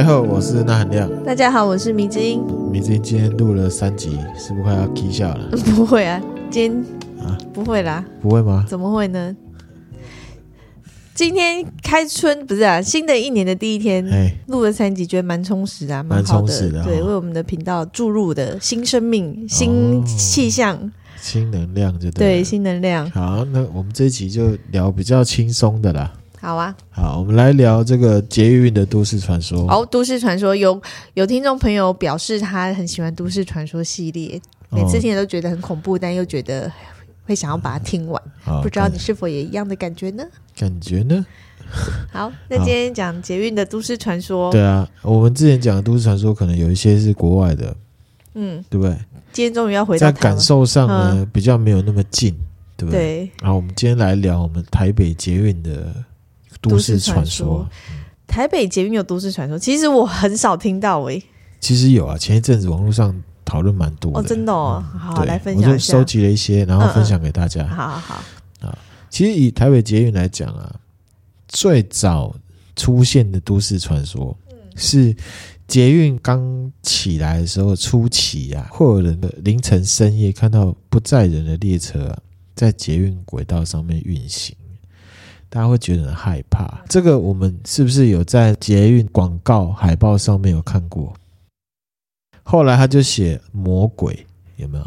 大家好，我是那含亮。大家好，我是迷之音。迷之音今天录了三集，是不是快要 K 笑了？不会啊，今天啊，不会啦，不会吗？怎么会呢？今天开春不是啊，新的一年的第一天，录了三集，觉得蛮充实啊，蛮充实，的对，为我们的频道注入的新生命、新气象、哦、新能量就对，对，新能量。好，那我们这一集就聊比较轻松的啦。好啊，好，我们来聊这个捷运的都市传说。哦，都市传说有有听众朋友表示他很喜欢都市传说系列，每次听都觉得很恐怖，但又觉得会想要把它听完。好，不知道你是否也一样的感觉呢？感觉呢？好，那今天讲捷运的都市传说。对啊，我们之前讲的都市传说可能有一些是国外的，嗯，对不对？今天终于要回到在感受上呢，嗯、比较没有那么近，对不对？对。然后我们今天来聊我们台北捷运的。都市传说，台北捷运有都市传说，其实我很少听到诶、欸。其实有啊，前一阵子网络上讨论蛮多的，哦，真的哦。嗯、好，来分享一下。我就收集了一些，然后分享给大家。嗯嗯好好好。啊，其实以台北捷运来讲啊，最早出现的都市传说是捷运刚起来的时候初期啊，会有人的凌晨深夜看到不载人的列车啊，在捷运轨道上面运行。大家会觉得很害怕，这个我们是不是有在捷运广告海报上面有看过？后来他就写魔鬼，有没有？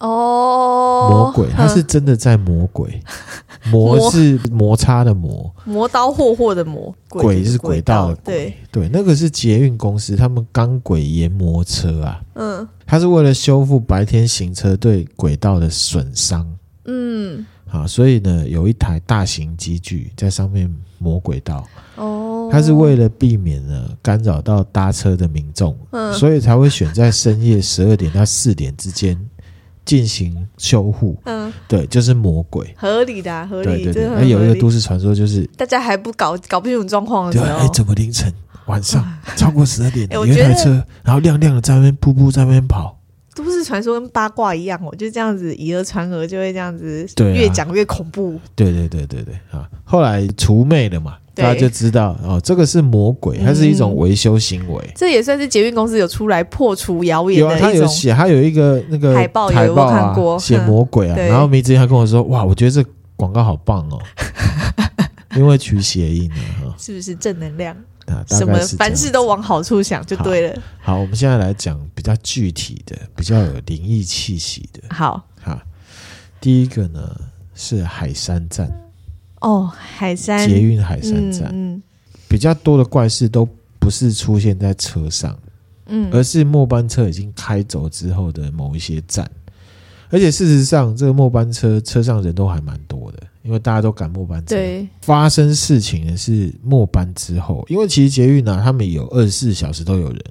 哦，魔鬼，他是真的在魔鬼，魔是摩擦的魔，磨刀霍霍的磨，鬼是轨道对。对，那个是捷运公司他们钢轨研磨车啊，嗯，他是为了修复白天行车对轨道的损伤，嗯。啊，所以呢，有一台大型机具在上面磨轨道。哦，它是为了避免呢干扰到搭车的民众，嗯，所以才会选在深夜十二点到四点之间进行修护。嗯，对，就是魔鬼，合理的，合理。对对对，还有一个都市传说就是大家还不搞搞不清楚状况的时候，对，哎，怎么凌晨晚上超过十二点，有一台车，然后亮亮的在那边噗噗在那边跑。都市传说跟八卦一样哦，就这样子以讹传讹，就会这样子越讲越恐怖。对对对对对啊！后来除魅了嘛，大家就知道哦，这个是魔鬼，它是一种维修行为。这也算是捷运公司有出来破除谣言的有啊。他有写，他有一个那个海报，海报啊，写魔鬼啊。然后梅子他跟我说：“哇，我觉得这广告好棒哦，因为取谐音啊，是不是正能量？”啊，什么凡事都往好处想就对了。好，好，我们现在来讲比较具体的、比较有灵异气息的。好，好，第一个呢是海山站。哦，海山捷运海山站，嗯，嗯，比较多的怪事都不是出现在车上，嗯，而是末班车已经开走之后的某一些站。而且事实上，这个末班车车上人都还蛮多的，因为大家都赶末班车。对，发生事情的是末班之后，因为其实捷运呢、啊，他们有二十四小时都有人，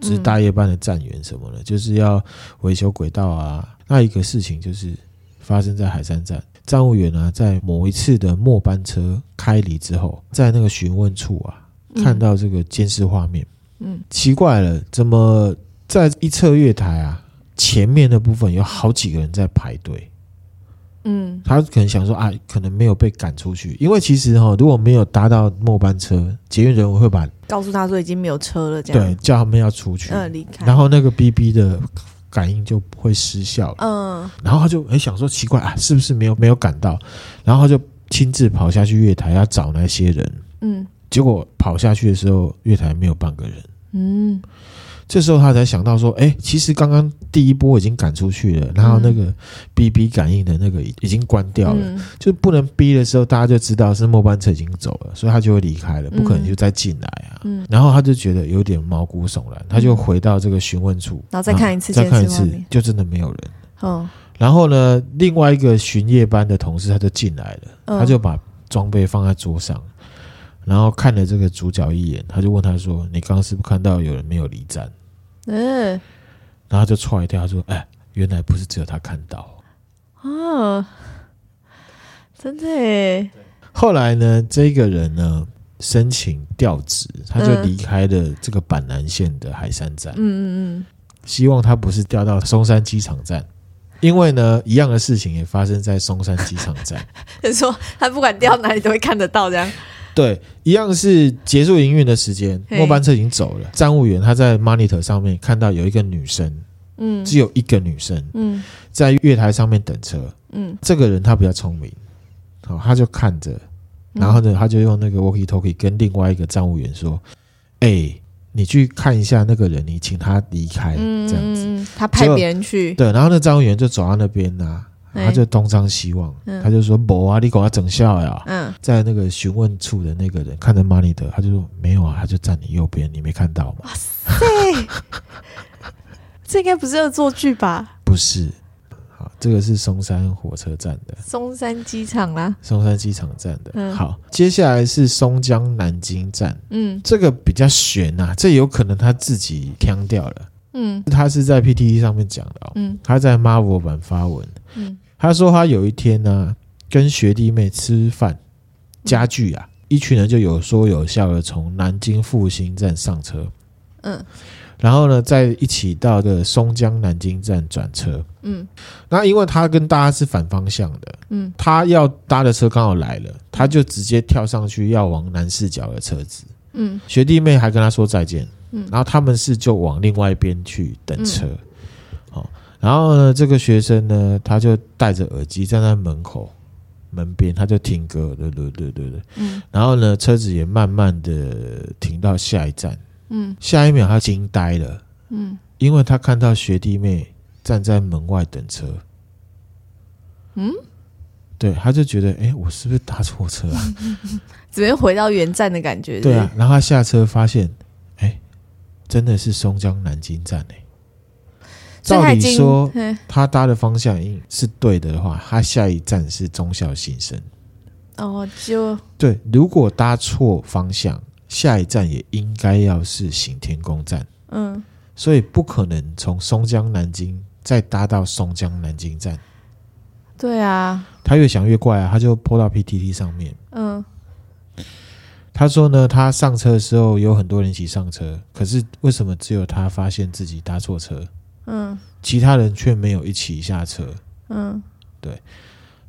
就是大夜班的站员什么的，嗯、就是要维修轨道啊。那一个事情就是发生在海山站，站务员呢，在某一次的末班车开离之后，在那个询问处啊，看到这个监视画面，嗯，奇怪了，怎么在一侧月台啊？前面的部分有好几个人在排队，嗯，他可能想说啊，可能没有被赶出去，因为其实哈，如果没有搭到末班车，捷运人员会把告诉他说已经没有车了，这样。对，叫他们要出去，嗯，离开，然后那个 BB 的感应就会失效了，嗯，然后他就很想说奇怪啊，是不是没有没有赶到，然后他就亲自跑下去月台要找那些人，嗯，结果跑下去的时候，月台没有半个人，嗯。这时候他才想到说：“哎，其实刚刚第一波已经赶出去了，然后那个 BB 感应的那个已经关掉了，嗯、就不能逼的时候，大家就知道是末班车已经走了，所以他就会离开了，不可能就再进来啊。嗯、然后他就觉得有点毛骨悚然，他就回到这个询问处，然后再看一次，再看一次，就真的没有人。哦，然后呢，另外一个巡夜班的同事他就进来了，哦、他就把装备放在桌上，然后看了这个主角一眼，他就问他说：‘你刚刚是不是看到有人没有离站？’嗯，然后就踹一跳，他说：“哎，原来不是只有他看到哦，真的耶。”后来呢，这个人呢申请调职，他就离开了这个板南线的海山站。嗯嗯嗯，希望他不是调到松山机场站，因为呢，一样的事情也发生在松山机场站。他 说他不管调哪里都会看得到，这样。对，一样是结束营运的时间，末班车已经走了。站务员他在 monitor 上面看到有一个女生，嗯，只有一个女生，嗯，在月台上面等车，嗯，这个人他比较聪明，好，他就看着，然后呢，他就用那个 walkie talkie 跟另外一个站务员说：“哎，你去看一下那个人，你请他离开，这样子。”他派别人去，对，然后那站务员就走到那边呐。他就东张西望，嗯、他就说：“不啊，你给我整笑呀！”嗯，在那个询问处的那个人看着马尼德，他就说：“没有啊，他就站你右边，你没看到吗？”哇塞，这应该不是恶作剧吧？不是，好，这个是松山火车站的，松山机场啦，松山机场站的。嗯、好，接下来是松江南京站。嗯，这个比较悬呐、啊，这有可能他自己腔掉了。嗯，他是在 PTT 上面讲的、哦。嗯，他在 Marvel 版发文。嗯。他说他有一天呢、啊，跟学弟妹吃饭，家具啊，一群人就有说有笑的从南京复兴站上车，嗯，然后呢，再一起到的松江南京站转车，嗯，那因为他跟大家是反方向的，嗯，他要搭的车刚好来了，他就直接跳上去要往南势角的车子，嗯，学弟妹还跟他说再见，嗯，然后他们是就往另外一边去等车。然后呢，这个学生呢，他就戴着耳机站在门口门边，他就听歌，对对对对对。嗯。然后呢，车子也慢慢的停到下一站。嗯。下一秒，他惊呆了。嗯。因为他看到学弟妹站在门外等车。嗯。对，他就觉得，哎，我是不是搭错车啊？怎么回到原站的感觉？对啊。然后他下车发现，哎，真的是松江南京站哎。照理说，他搭的方向应是对的话，他下一站是忠孝新生。哦，就对。如果搭错方向，下一站也应该要是行天宫站。嗯，所以不可能从松江南京再搭到松江南京站。对啊，他越想越怪啊，他就 po 到 PTT 上面。嗯，他说呢，他上车的时候有很多人一起上车，可是为什么只有他发现自己搭错车？嗯，其他人却没有一起下车。嗯，对。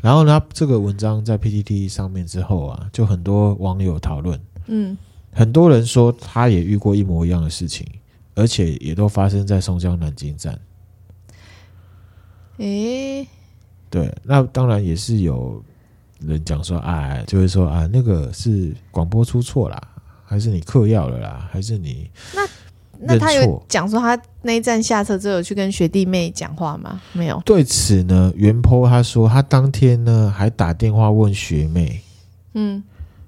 然后呢，这个文章在 PTT 上面之后啊，就很多网友讨论。嗯，很多人说他也遇过一模一样的事情，而且也都发生在松江南京站。诶，对，那当然也是有人讲说，哎，就会说啊，那个是广播出错啦，还是你嗑药了啦，还是你那？那他有讲说他那一站下车之后有去跟学弟妹讲话吗？没有。对此呢，原 po 他说他当天呢还打电话问学妹，嗯，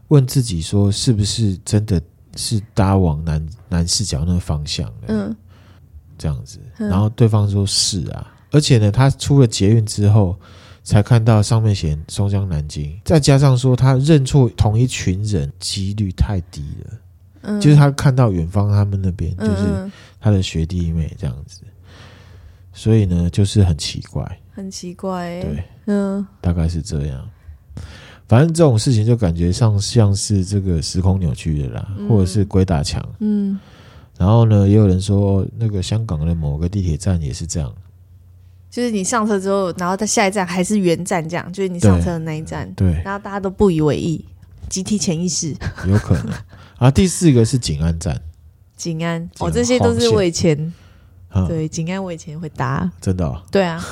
问自己说是不是真的是搭往南南势角那个方向的，嗯，这样子。然后对方说是啊，而且呢，他出了捷运之后才看到上面写松江南京，再加上说他认错同一群人几率太低了。嗯、就是他看到远方他们那边，就是他的学弟妹这样子，嗯、所以呢，就是很奇怪，很奇怪、欸，对，嗯，大概是这样。反正这种事情就感觉上像是这个时空扭曲的啦，嗯、或者是鬼打墙，嗯。然后呢，也有人说那个香港的某个地铁站也是这样，就是你上车之后，然后在下一站还是原站这样，就是你上车的那一站，对，对。然后大家都不以为意，集体潜意识，有可能。啊，第四个是景安站，景安哦，这些都是我以前，对，景安我以前会搭，真的，哦，对啊，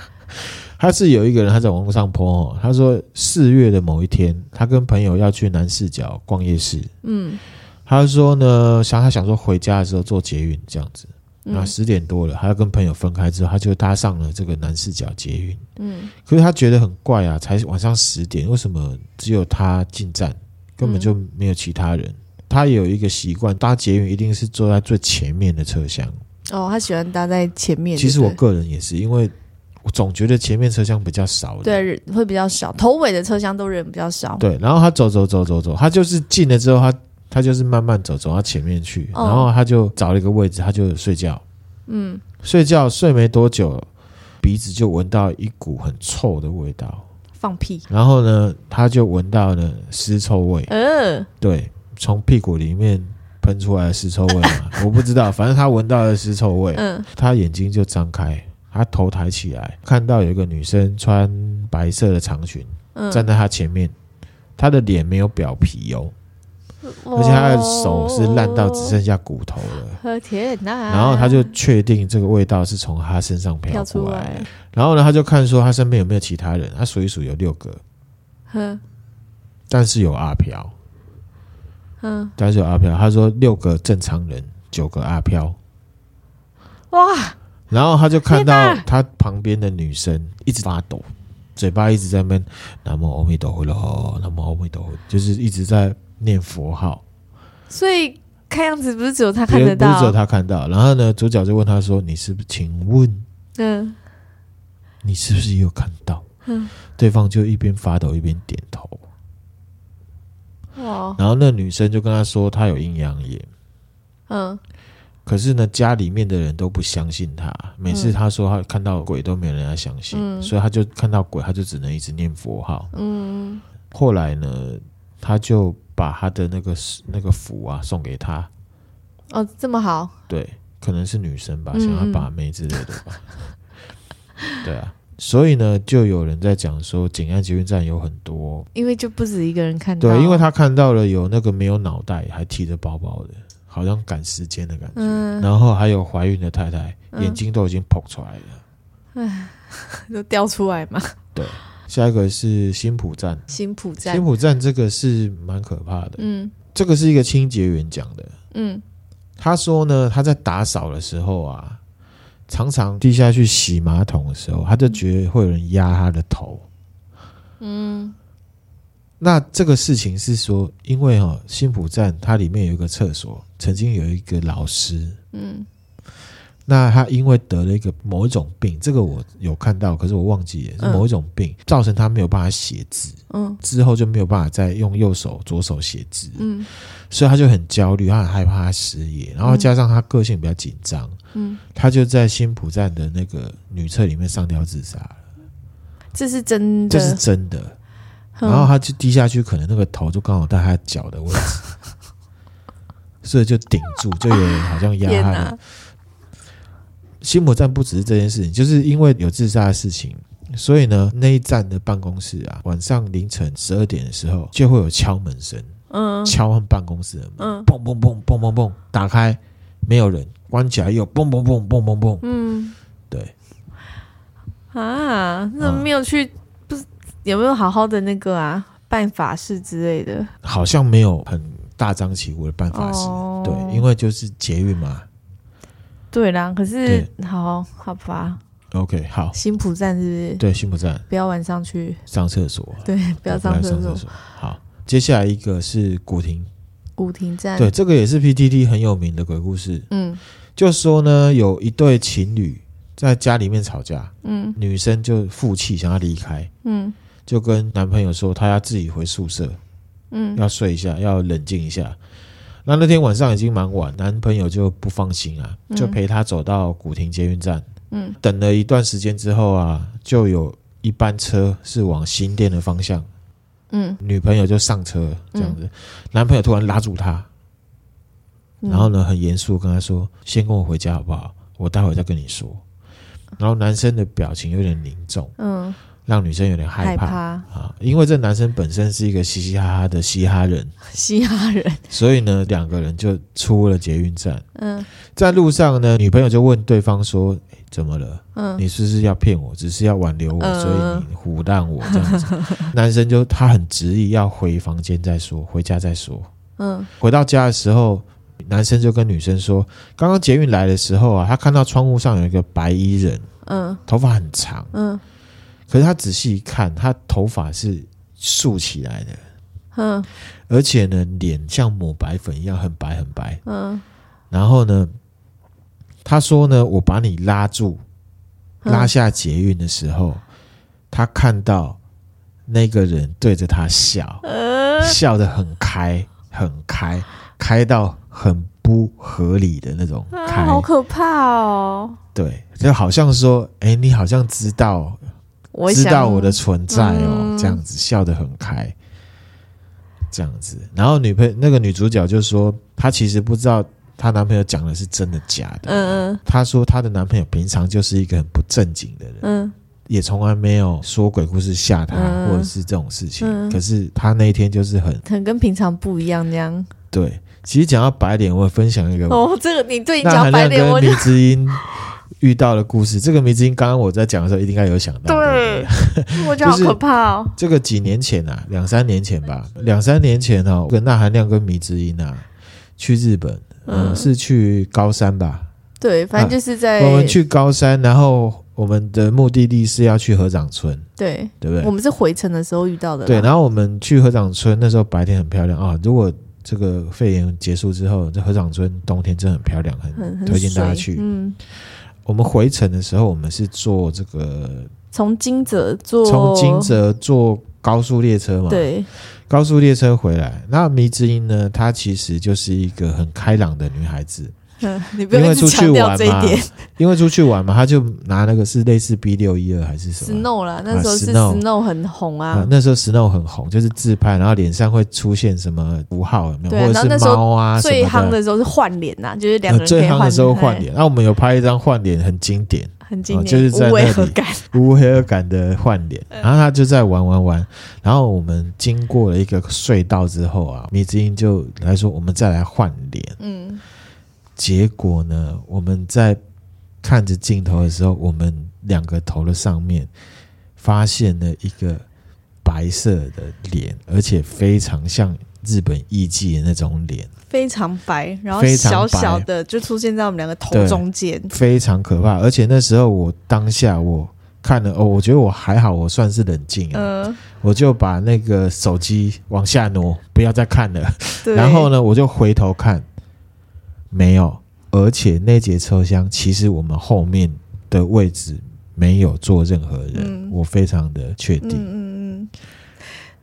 他是有一个人他在网络上 po，他说四月的某一天，他跟朋友要去南四角逛夜市，嗯，他说呢，想他想说回家的时候坐捷运这样子，那十点多了，他要跟朋友分开之后，他就搭上了这个南四角捷运，嗯，可是他觉得很怪啊，才晚上十点，为什么只有他进站，根本就没有其他人？他有一个习惯，搭捷运一定是坐在最前面的车厢。哦，他喜欢搭在前面。其实我个人也是，因为我总觉得前面车厢比较少。对，会比较少。头尾的车厢都人比较少。对，然后他走走走走走，他就是进了之后，他他就是慢慢走走到前面去，哦、然后他就找了一个位置，他就睡觉。嗯，睡觉睡没多久，鼻子就闻到一股很臭的味道，放屁。然后呢，他就闻到了尸臭味。嗯、呃，对。从屁股里面喷出来的尸臭味嘛，我不知道，反正他闻到了尸臭味。嗯，他眼睛就张开，他头抬起来，看到有一个女生穿白色的长裙，站在他前面，他的脸没有表皮哦，而且他的手是烂到只剩下骨头了。天哪！然后他就确定这个味道是从他身上飘出来。然后呢，他就看说他身边有没有其他人，他数一数有六个，哼，但是有阿飘，嗯，但是有阿飘。他说六个正常人，九个阿飘。哇！然后他就看到他旁边的女生一直发抖，嘴巴一直在那边南无阿弥陀佛咯，南无阿弥陀佛，就是一直在念佛号。所以看样子不是只有他看得到，不是只有他看到。然后呢，主角就问他说：“你是不是？请问，嗯，你是不是也有看到？”嗯，对方就一边发抖一边点头。哇！然后那女生就跟他说：“她有阴阳眼。”嗯。可是呢，家里面的人都不相信他。每次他说他看到鬼，都没有人要相信，嗯、所以他就看到鬼，他就只能一直念佛号。嗯，后来呢，他就把他的那个那个符啊送给他。哦，这么好？对，可能是女生吧，想要把妹之类的吧。嗯、对啊，所以呢，就有人在讲说，景安捷运站有很多，因为就不止一个人看到。对，因为他看到了有那个没有脑袋还提着包包的。好像赶时间的感觉，嗯、然后还有怀孕的太太，嗯、眼睛都已经扑出来了，哎，都掉出来嘛。对，下一个是新浦站，新浦站，新浦站这个是蛮可怕的。嗯，这个是一个清洁员讲的。嗯，他说呢，他在打扫的时候啊，常常地下去洗马桶的时候，他就觉得会有人压他的头。嗯。那这个事情是说，因为哈、哦、新埔站它里面有一个厕所，曾经有一个老师，嗯，那他因为得了一个某一种病，这个我有看到，可是我忘记了是某一种病，嗯、造成他没有办法写字，嗯，之后就没有办法再用右手左手写字，嗯，所以他就很焦虑，他很害怕他失业，然后加上他个性比较紧张，嗯，他就在新浦站的那个女厕里面上吊自杀了，这是真的，这是真的。然后他就低下去，可能那个头就刚好在他脚的位置，所以就顶住，就有人好像压他的。新埔站不只是这件事情，就是因为有自杀的事情，所以呢，那一站的办公室啊，晚上凌晨十二点的时候就会有敲门声，嗯，敲他们办公室的门，砰砰砰砰砰砰，打开没有人，关起来又嘣嘣嘣嘣嘣嘣，嗯，对，啊，那没有去。不是有没有好好的那个啊，办法事之类的？好像没有很大张旗鼓的办法事，哦、对，因为就是捷运嘛。对啦，可是好好吧。OK，好。新埔站是不是？对，新埔站。不要晚上去上厕所。对，不要上厕所，所。好，接下来一个是古亭。古亭站。对，这个也是 PTT 很有名的鬼故事。嗯，就说呢，有一对情侣在家里面吵架，嗯，女生就负气想要离开，嗯。就跟男朋友说，她要自己回宿舍，嗯，要睡一下，要冷静一下。那那天晚上已经蛮晚，男朋友就不放心啊，就陪她走到古亭捷运站，嗯，等了一段时间之后啊，就有一班车是往新店的方向，嗯，女朋友就上车这样子，嗯，男朋友突然拉住他，然后呢，很严肃跟他说：“先跟我回家好不好？我待会再跟你说。”然后男生的表情有点凝重，嗯。让女生有点害怕，啊，因为这男生本身是一个嘻嘻哈哈的嘻哈人，嘻哈人，所以呢，两个人就出了捷运站。嗯，在路上呢，女朋友就问对方说：“欸，怎么了？嗯，你是不是要骗我？只是要挽留我，嗯，所以你唬烂我这样子？” 男生就他很执意要回房间再说，回家再说。嗯，回到家的时候，男生就跟女生说：“刚刚捷运来的时候啊，他看到窗户上有一个白衣人，嗯，头发很长，嗯。”可是他仔细一看，他头发是竖起来的，嗯，而且呢，脸像抹白粉一样，很白很白，嗯。然后呢，他说呢，我把你拉住，拉下捷运的时候，他看到那个人对着他笑，笑得很开，很开，开到很不合理的那种开，好可怕哦。对，就好像说，哎，你好像知道。我知道我的存在哦，嗯、这样子笑得很开，这样子。然后女朋友那个女主角就说，她其实不知道她男朋友讲的是真的假的。嗯嗯。她说她的男朋友平常就是一个很不正经的人。嗯。也从来没有说鬼故事吓她，嗯、或者是这种事情。嗯、可是她那一天就是很很跟平常不一样，那样。对，其实讲到白脸，我分享一个哦，这个你对你讲白脸，我跟迷之音遇到的故事。这个迷之音刚刚我在讲的时候，一定应该有想到。对，对对我觉得好可怕哦。这个几年前啊，两三年前吧，两三年前哦，跟那含量跟迷之音啊，去日本，嗯，嗯是去高山吧？对，反正就是在、啊、我们去高山，然后我们的目的地是要去合掌村，对，对不对？我们是回程的时候遇到的。对，然后我们去合掌村，那时候白天很漂亮啊。如果这个肺炎结束之后，这合掌村冬天真的很漂亮，很推荐大家去。嗯，我们回程的时候，我们是坐这个从金泽坐从金泽坐高速列车嘛，对，高速列车回来。那迷之音呢，她其实就是一个很开朗的女孩子。嗯，你不用强调这一点，因为出去玩嘛，他就拿那个是类似 B 六一二还是什么？Snow 啦，那时候是 Snow 很红啊，啊。那时候 Snow 很红，就是自拍，然后脸上会出现什么符号有没有？或者是猫啊最夯的时候是换脸呐，就是两个人最夯的时候换脸。那我们有拍一张换脸，很经典，很经典，就是在那里 无违和感，无违和感的换脸。然后他就在玩玩玩，然后我们经过了一个隧道之后啊，米之音就来说，我们再来换脸。嗯。结果呢？我们在看着镜头的时候，我们两个头的上面发现了一个白色的脸，而且非常像日本艺妓的那种脸，非常白，然后小小的就出现在我们两个头中间，非常可怕。而且那时候我当下我看了哦，我觉得我还好，我算是冷静啊，呃、我就把那个手机往下挪，不要再看了。对然后呢，我就回头看。没有，而且那节车厢其实我们后面的位置没有坐任何人，嗯、我非常的确定。嗯嗯嗯，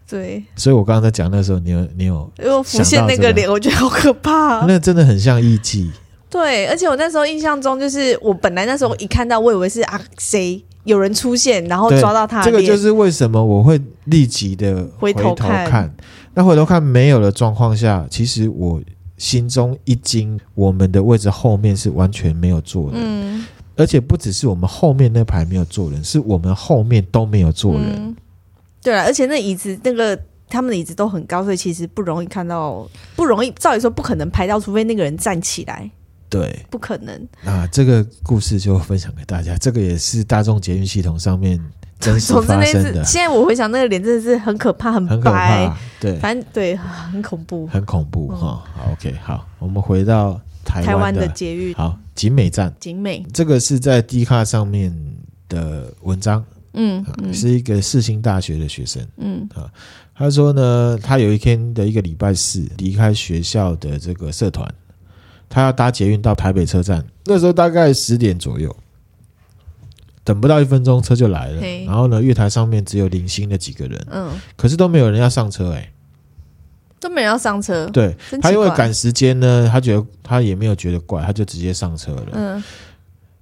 对。所以我刚刚在讲那时候，你有你有，因为我浮现那个脸，我觉得好可怕、啊。那真的很像艺伎。对，而且我那时候印象中，就是我本来那时候一看到，我以为是啊谁有人出现，然后抓到他。这个就是为什么我会立即的回头看。那回头看没有的状况下，其实我。心中一惊，我们的位置后面是完全没有坐人，嗯、而且不只是我们后面那排没有坐人，是我们后面都没有坐人。嗯、对啊，而且那椅子，那个他们的椅子都很高，所以其实不容易看到，不容易，照理说不可能拍到，除非那个人站起来。对，不可能。啊，这个故事就分享给大家，这个也是大众捷运系统上面。真实 发生的。现在我回想那个脸，真的是很可怕，很白，很可怕。对，反正对，很恐怖，很恐怖哈。好，OK，好，我们回到台湾的捷运。好，景美站，景美，这个是在 D 卡上面的文章。嗯，是一个四星大学的学生。嗯啊，他说呢，他有一天的一个礼拜四离开学校的这个社团，他要搭捷运到台北车站，那时候大概十点左右。等不到一分钟，车就来了。然后呢，月台上面只有零星的几个人，嗯，可是都没有人要上车，欸，哎，都没人要上车。对，他因为赶时间呢，他觉得他也没有觉得怪，他就直接上车了。嗯，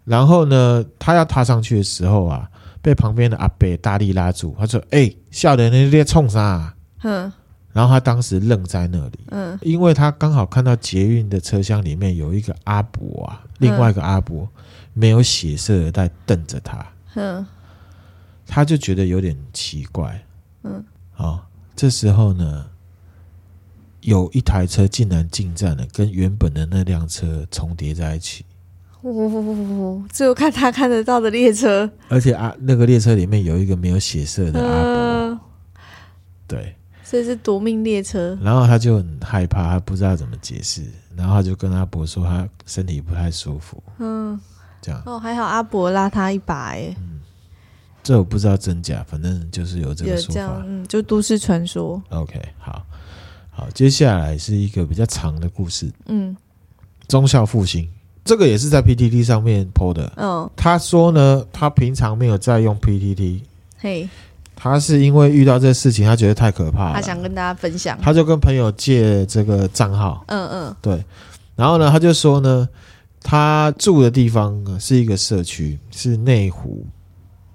然后呢，他要踏上去的时候啊，被旁边的阿伯大力拉住，他说：“哎，欸，笑的那在冲啥？”嗯，然后他当时愣在那里，嗯，因为他刚好看到捷运的车厢里面有一个阿伯啊，另外一个阿伯。嗯没有血色的在瞪着他，嗯，他就觉得有点奇怪，嗯，好，这时候呢，有一台车竟然进站了，跟原本的那辆车重叠在一起，呜呜呜呜，只有看他看得到的列车，而且啊，那个列车里面有一个没有血色的阿伯，对，所以是夺命列车，然后他就很害怕，他不知道怎么解释，然后他就跟阿伯说他身体不太舒服，嗯。这样哦，还好阿伯拉他一把哎，这我不知道真假，反正就是有这个说法，嗯，就都市传说。OK，好，好，接下来是一个比较长的故事，嗯，忠孝复兴，这个也是在 PTT 上面 PO 的，嗯，他说呢，他平常没有在用 PTT，嘿，他是因为遇到这事情，他觉得太可怕了，他想跟大家分享，他就跟朋友借这个账号，嗯嗯，对，然后呢，他就说呢。他住的地方是一个社区，是内湖。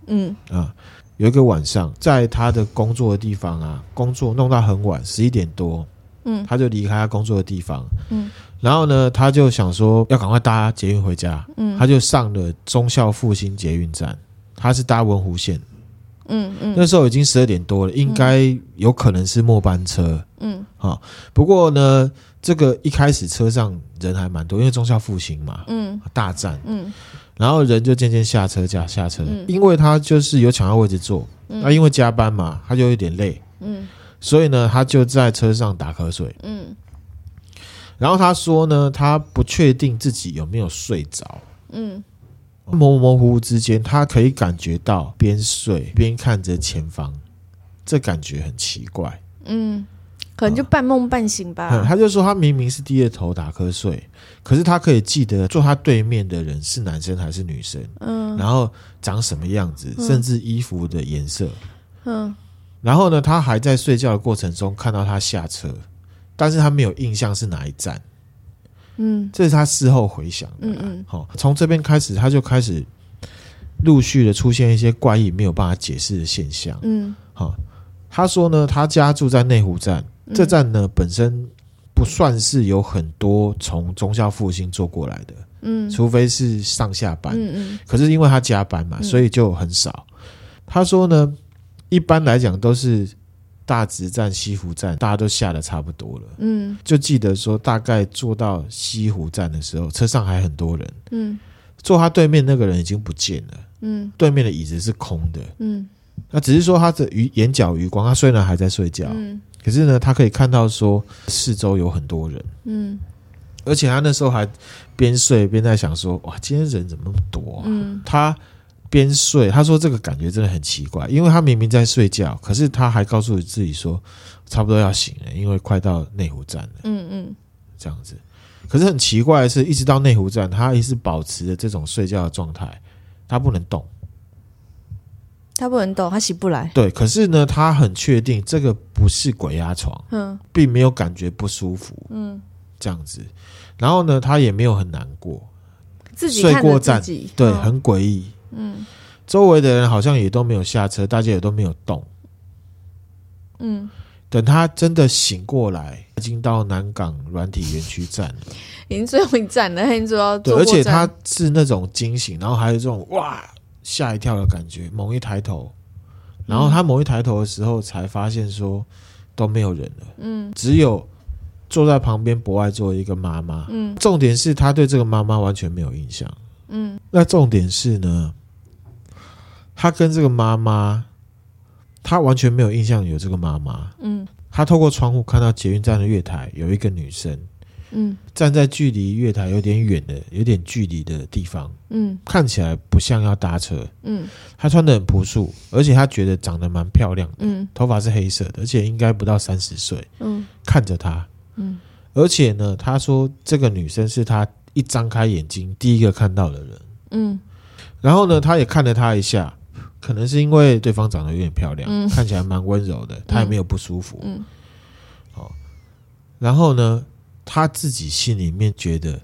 嗯。啊，有一个晚上，在他的工作的地方啊，工作弄到很晚，十一点多，嗯，他就离开他工作的地方，嗯，然后呢，他就想说要赶快搭捷运回家，嗯，他就上了忠孝复兴捷运站，他是搭文湖线。嗯嗯，那时候已经十二点多了，应该有可能是末班车。嗯，好，不过呢，这个一开始车上人还蛮多，因为忠孝复兴嘛，嗯，大站，嗯，然后人就渐渐下车，加下车，嗯，因为他就是有抢到位置坐，那因为加班嘛，他就有点累，嗯，所以呢，他就在车上打瞌睡，嗯，然后他说呢，他不确定自己有没有睡着，嗯。模模糊糊之间，他可以感觉到边睡边看着前方，这感觉很奇怪。嗯，可能就半梦半醒吧。嗯，他就说他明明是低着头打瞌睡，可是他可以记得坐他对面的人是男生还是女生，嗯，然后长什么样子，甚至衣服的颜色，嗯，然后呢，他还在睡觉的过程中看到他下车，但是他没有印象是哪一站。嗯，这是他事后回想的。嗯嗯，好，从这边开始，他就开始陆续的出现一些怪异、没有办法解释的现象。嗯，好，他说呢，他家住在内湖站，这站呢本身不算是有很多从忠孝复兴坐过来的，嗯，除非是上下班，嗯嗯，可是因为他加班嘛，所以就很少。他说呢，一般来讲都是。大直站、西湖站，大家都下的差不多了。嗯，就记得说，大概坐到西湖站的时候，车上还很多人。嗯，坐他对面那个人已经不见了。嗯，对面的椅子是空的。嗯，那只是说他的余眼角余光，他虽然还在睡觉，嗯，可是呢，他可以看到说四周有很多人。嗯，而且他那时候还边睡边在想说，哇，今天人怎么那么多啊？嗯，他。边睡，他说这个感觉真的很奇怪，因为他明明在睡觉，可是他还告诉自己说差不多要醒了，因为快到内湖站了。嗯嗯，这样子。可是很奇怪的是，一直到内湖站，他一直保持着这种睡觉的状态，他不能动，他不能动，他起不来。对，可是呢，他很确定这个不是鬼压床，嗯，并没有感觉不舒服，嗯，这样子。然后呢，他也没有很难过，自己睡过站，对，哦、很诡异。嗯，周围的人好像也都没有下车，大家也都没有动。嗯，等他真的醒过来，已经到南港软体园区站了，已经最后一站了，他已经做到。对，而且他是那种惊醒，然后还有这种哇吓一跳的感觉。猛一抬头，然后他猛一抬头的时候，才发现说都没有人了。嗯，只有坐在旁边博爱座一个妈妈。嗯，重点是他对这个妈妈完全没有印象。嗯，那重点是呢，他跟这个妈妈，他完全没有印象有这个妈妈。嗯，他透过窗户看到捷运站的月台有一个女生，嗯，站在距离月台有点远的、有点距离的地方，嗯，看起来不像要搭车，嗯，她穿的很朴素，而且她觉得长得蛮漂亮的，嗯，头发是黑色的，而且应该不到三十岁，嗯，看着她，嗯，而且呢，他说这个女生是他。一张开眼睛，第一个看到的人，嗯，然后呢，他也看了他一下，可能是因为对方长得有点漂亮，嗯，看起来蛮温柔的，他也没有不舒服，嗯，好，然后呢，他自己心里面觉得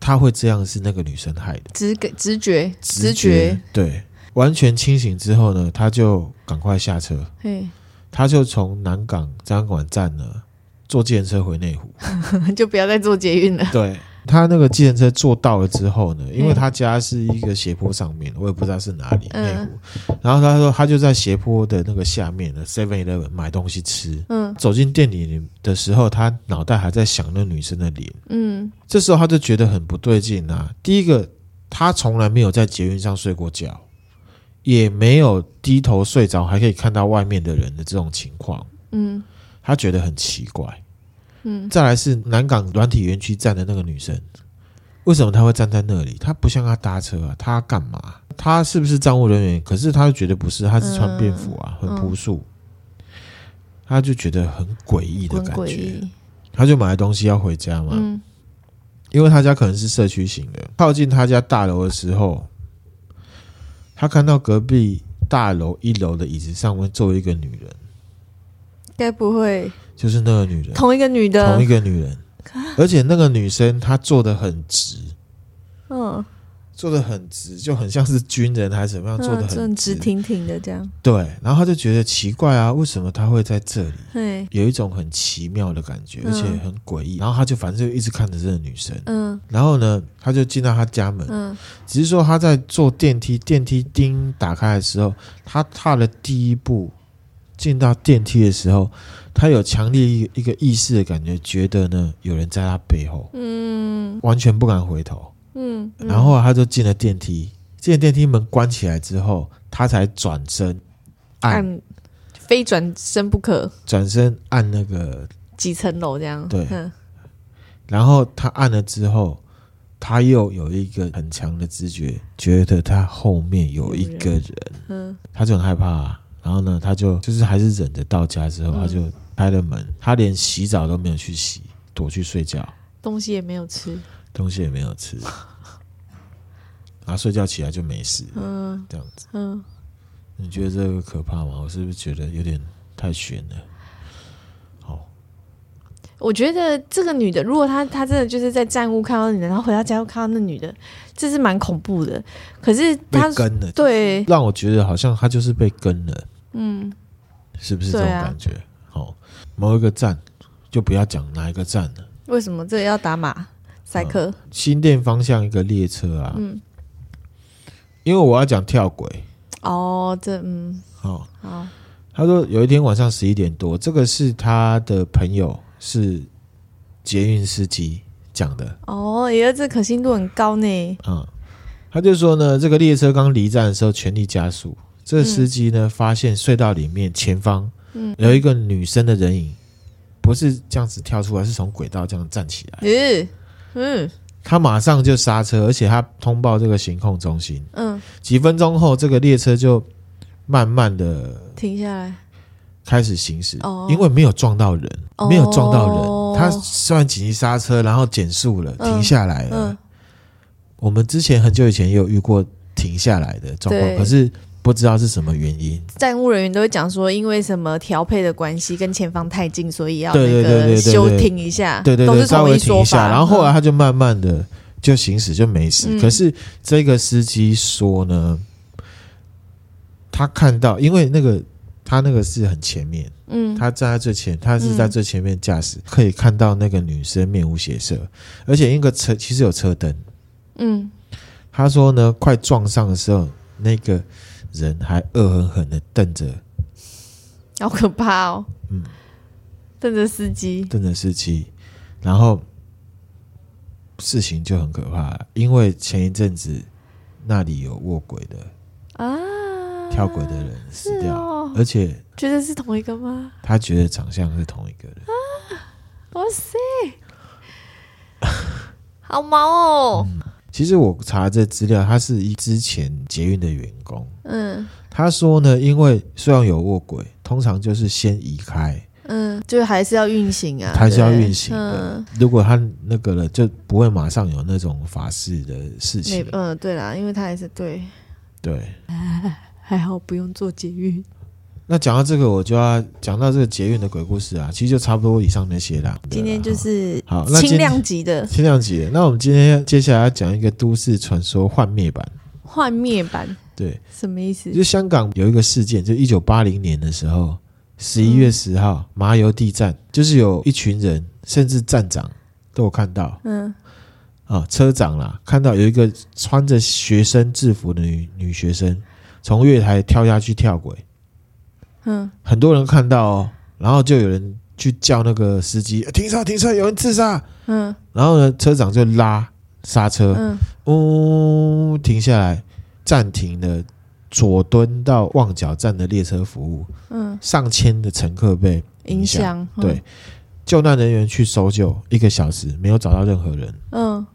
他会这样是那个女生害的，直觉直觉直觉，对，完全清醒之后呢，他就赶快下车，嘿，他就从南港展馆站呢坐计程车回内湖，就不要再坐捷运了，对。他那个计程车坐到了之后呢，因为他家是一个斜坡上面，我也不知道是哪里内湖。然后他说他就在斜坡的那个下面的 Seven Eleven 买东西吃。嗯，走进店里的时候，他脑袋还在想那女生的脸。嗯，这时候他就觉得很不对劲啊。第一个，他从来没有在捷运上睡过觉，也没有低头睡着还可以看到外面的人的这种情况。嗯，他觉得很奇怪。嗯，再来是南港软体园区站的那个女生，为什么她会站在那里？她不像她搭车啊，她干嘛？她是不是站务人员？可是她就觉得不是，她是穿便服啊，很朴素，她就觉得很诡异的感觉。她就买了东西要回家嘛，因为她家可能是社区型的。靠近她家大楼的时候，她看到隔壁大楼一楼的椅子上面坐一个女人，该不会？就是那个女人，同一个女的，同一个女人，而且那个女生她坐的很直，嗯，坐的很直，就很像是军人还是怎么样，坐的很直挺挺的这样。对，然后他就觉得奇怪啊，为什么他会在这里？对有一种很奇妙的感觉，而且很诡异。然后他就反正就一直看着这个女生。嗯。然后呢，他就进到他家门。嗯。只是说他在坐电梯，电梯钉打开的时候，他踏了第一步进到电梯的时候，他有强烈一一个意识的感觉，觉得呢有人在他背后。嗯。完全不敢回头。嗯，然后他就进了电梯，进了电梯门关起来之后，他才转身按，按非转身不可，转身按那个几层楼这样。对，然后他按了之后，他又有一个很强的直觉，觉得他后面有一个人，嗯，他就很害怕啊。然后呢，他就就是还是忍着到家之后，他就开了门，他连洗澡都没有去洗，躲去睡觉，东西也没有吃。东西也没有吃，然 后睡觉起来就没事，嗯，这样子，嗯，你觉得这个可怕吗？我是不是觉得有点太悬了？好，我觉得这个女的，如果她她真的就是在站务看到你，然后回到家又看到那女的，这是蛮恐怖的。可是她被跟了，对，让我觉得好像她就是被跟了，嗯，是不是这种感觉？好、啊，某一个站就不要讲哪一个站了，为什么？这个要打码？赛克、嗯、新店方向一个列车啊，嗯，因为我要讲跳轨。哦，这嗯，好，好，他说有一天晚上十一点多，这个是他的朋友是捷运司机讲的。哦，也是这可信度很高呢，嗯，他就说呢，这个列车刚离站的时候全力加速，这个司机呢、嗯、发现隧道里面前方嗯。有一个女生的人影，不是这样子跳出来，是从轨道这样站起来，嗯。嗯，他马上就刹车，而且他通报这个行控中心。嗯，几分钟后，这个列车就慢慢的停下来，开始行驶。哦，因为没有撞到人，没有撞到人，他虽然紧急刹车，然后减速了，停下来了。我们之前很久以前也有遇过停下来的状况，可是。不知道是什么原因，站务人员都会讲说，因为什么调配的关系，跟前方太近，所以要那个休停一下。对对对，稍微停一下。然后后来他就慢慢的就行驶就没事。可是这个司机说呢，他看到，因为那个他那个是很前面，嗯，他站在最前，他是在最前面驾驶，可以看到那个女生面无血色，而且那个车其实有车灯，嗯，他说呢，快撞上的时候，那个。人还恶狠狠的瞪着，好可怕哦！嗯，瞪着司机，瞪着司机，然后事情就很可怕，因为前一阵子那里有卧轨的。啊，跳轨的人死掉，哦、而且觉得是同一个吗？他觉得长相是同一个人啊！哇塞，好毛哦！嗯其实我查这资料，他是一之前捷运的员工。嗯，他说呢，因为虽然有卧轨，通常就是先移开，嗯，就还是要运行啊，还是要运行的。嗯，如果他那个了，就不会马上有那种法事的事情。嗯，对啦，因为他还是对，对，还好不用做捷运。那讲到这个，我就要讲到这个捷运的鬼故事啊，其实就差不多以上那些啦。今天就是好，那轻量级的，轻量级的。那我们今天接下来要讲一个都市传说幻灭版。幻灭版，对，什么意思？就香港有一个事件，就一九八零年的时候，十一月十号，麻油地站，就是有一群人，甚至站长都有看到，嗯，啊，车长啦，看到有一个穿着学生制服的女女学生从月台跳下去跳轨。嗯，很多人看到哦，然后就有人去叫那个司机停车，停车，有人自杀。嗯，然后呢，车长就拉刹车，嗯，呜，停下来，暂停了左敦到旺角站的列车服务。嗯，上千的乘客被影响。对，救难人员去搜救一个小时，没有找到任何人。嗯，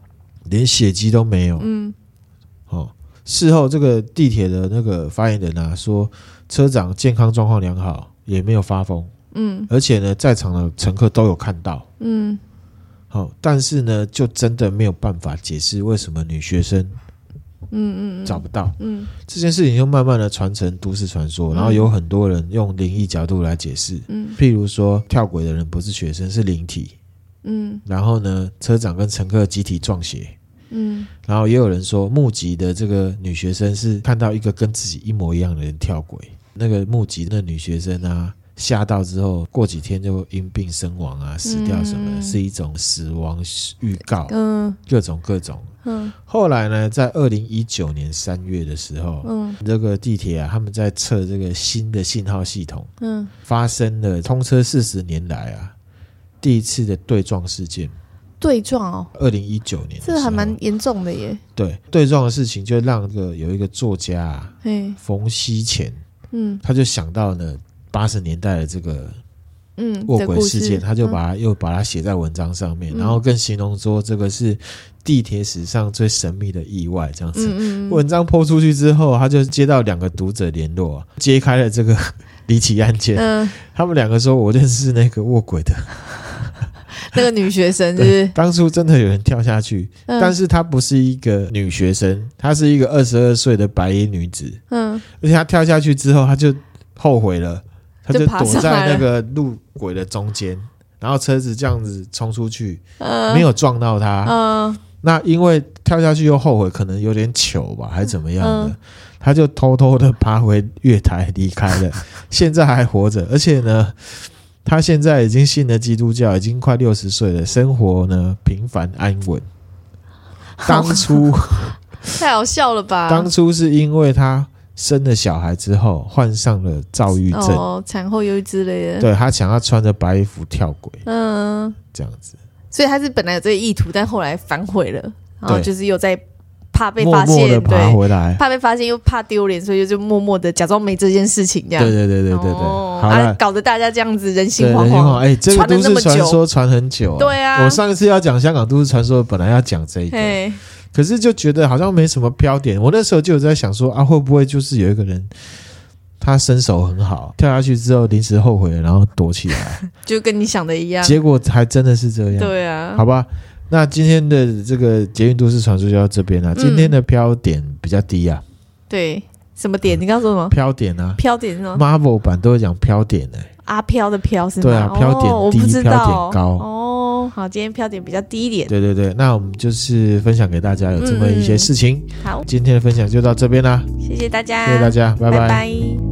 连血迹都没有。嗯，哦，事后这个地铁的那个发言人啊说。车长健康状况良好，也没有发疯。嗯，而且呢，在场的乘客都有看到。嗯，好，但是呢，就真的没有办法解释为什么女学生，嗯嗯，找不到。嗯，这件事情就慢慢的传承都市传说，然后有很多人用灵异角度来解释。嗯，譬如说跳轨的人不是学生，是灵体。嗯，然后呢，车长跟乘客集体撞邪。嗯，然后也有人说目击的这个女学生是看到一个跟自己一模一样的人跳轨，那个目击的女学生啊。吓到之后，过几天就因病身亡啊，死掉什么的，嗯、是一种死亡预告。嗯，各种各种。嗯，后来呢，在二零一九年三月的时候，嗯，这个地铁啊，他们在测这个新的信号系统，嗯，发生了通车四十年来啊第一次的对撞事件。对撞哦，二零一九年，这还蛮严重的耶。对，对撞的事情就让个有一个作家啊，冯西前，嗯，他就想到呢。八十年代的这个嗯卧轨事件，他就把它又把它写在文章上面，然后更形容说这个是地铁史上最神秘的意外。这样子，文章泼出去之后，他就接到两个读者联络，揭开了这个离奇案件。嗯他们两个说：“我认识那个卧轨的那个女学生，是当初真的有人跳下去，但是她不是一个女学生，她是一个二十二岁的白衣女子。嗯，而且她跳下去之后，她就后悔了。”她就躲在那个路轨的中间，然后车子这样子冲出去，没有撞到她。嗯。那因为跳下去又后悔，可能有点糗吧，还是怎么样的，他就偷偷的爬回月台离开了。现在还活着，而且呢，他现在已经信了基督教，已经快六十岁了，生活呢平凡安稳。当初 太好笑了吧？当初是因为他。生了小孩之后，患上了躁郁症，哦，产后忧郁之类的。对，他想要穿着白衣服跳轨，嗯，这样子。所以他是本来有这个意图，但后来反悔了，然后就是又在怕被发现，默默爬回来，怕被发现又怕丢脸，所以就默默的假装没这件事情，这样。对对对对对对，哦、搞得大家这样子人心惶惶。哎，这个都市传说传很久，啊，对啊。我上一次要讲香港都市传说，本来要讲这一个。可是就觉得好像没什么标点，我那时候就有在想说啊，会不会就是有一个人，他身手很好，跳下去之后临时后悔，然后躲起来，就跟你想的一样，结果还真的是这样。对啊，好吧，那今天的这个捷运都市传说就到这边了。今天的飘点比较低啊。对，什么点？你刚说什么？飘点啊？飘点是吗？Marvel 版都会讲飘点的。阿飘的飘是吗？对啊，飘点低，飘点高哦。好，今天飘点比较低一点。对对对，那我们就是分享给大家有这么一些事情。好，今天的分享就到这边啦。谢谢大家，谢谢大家，拜拜。拜拜。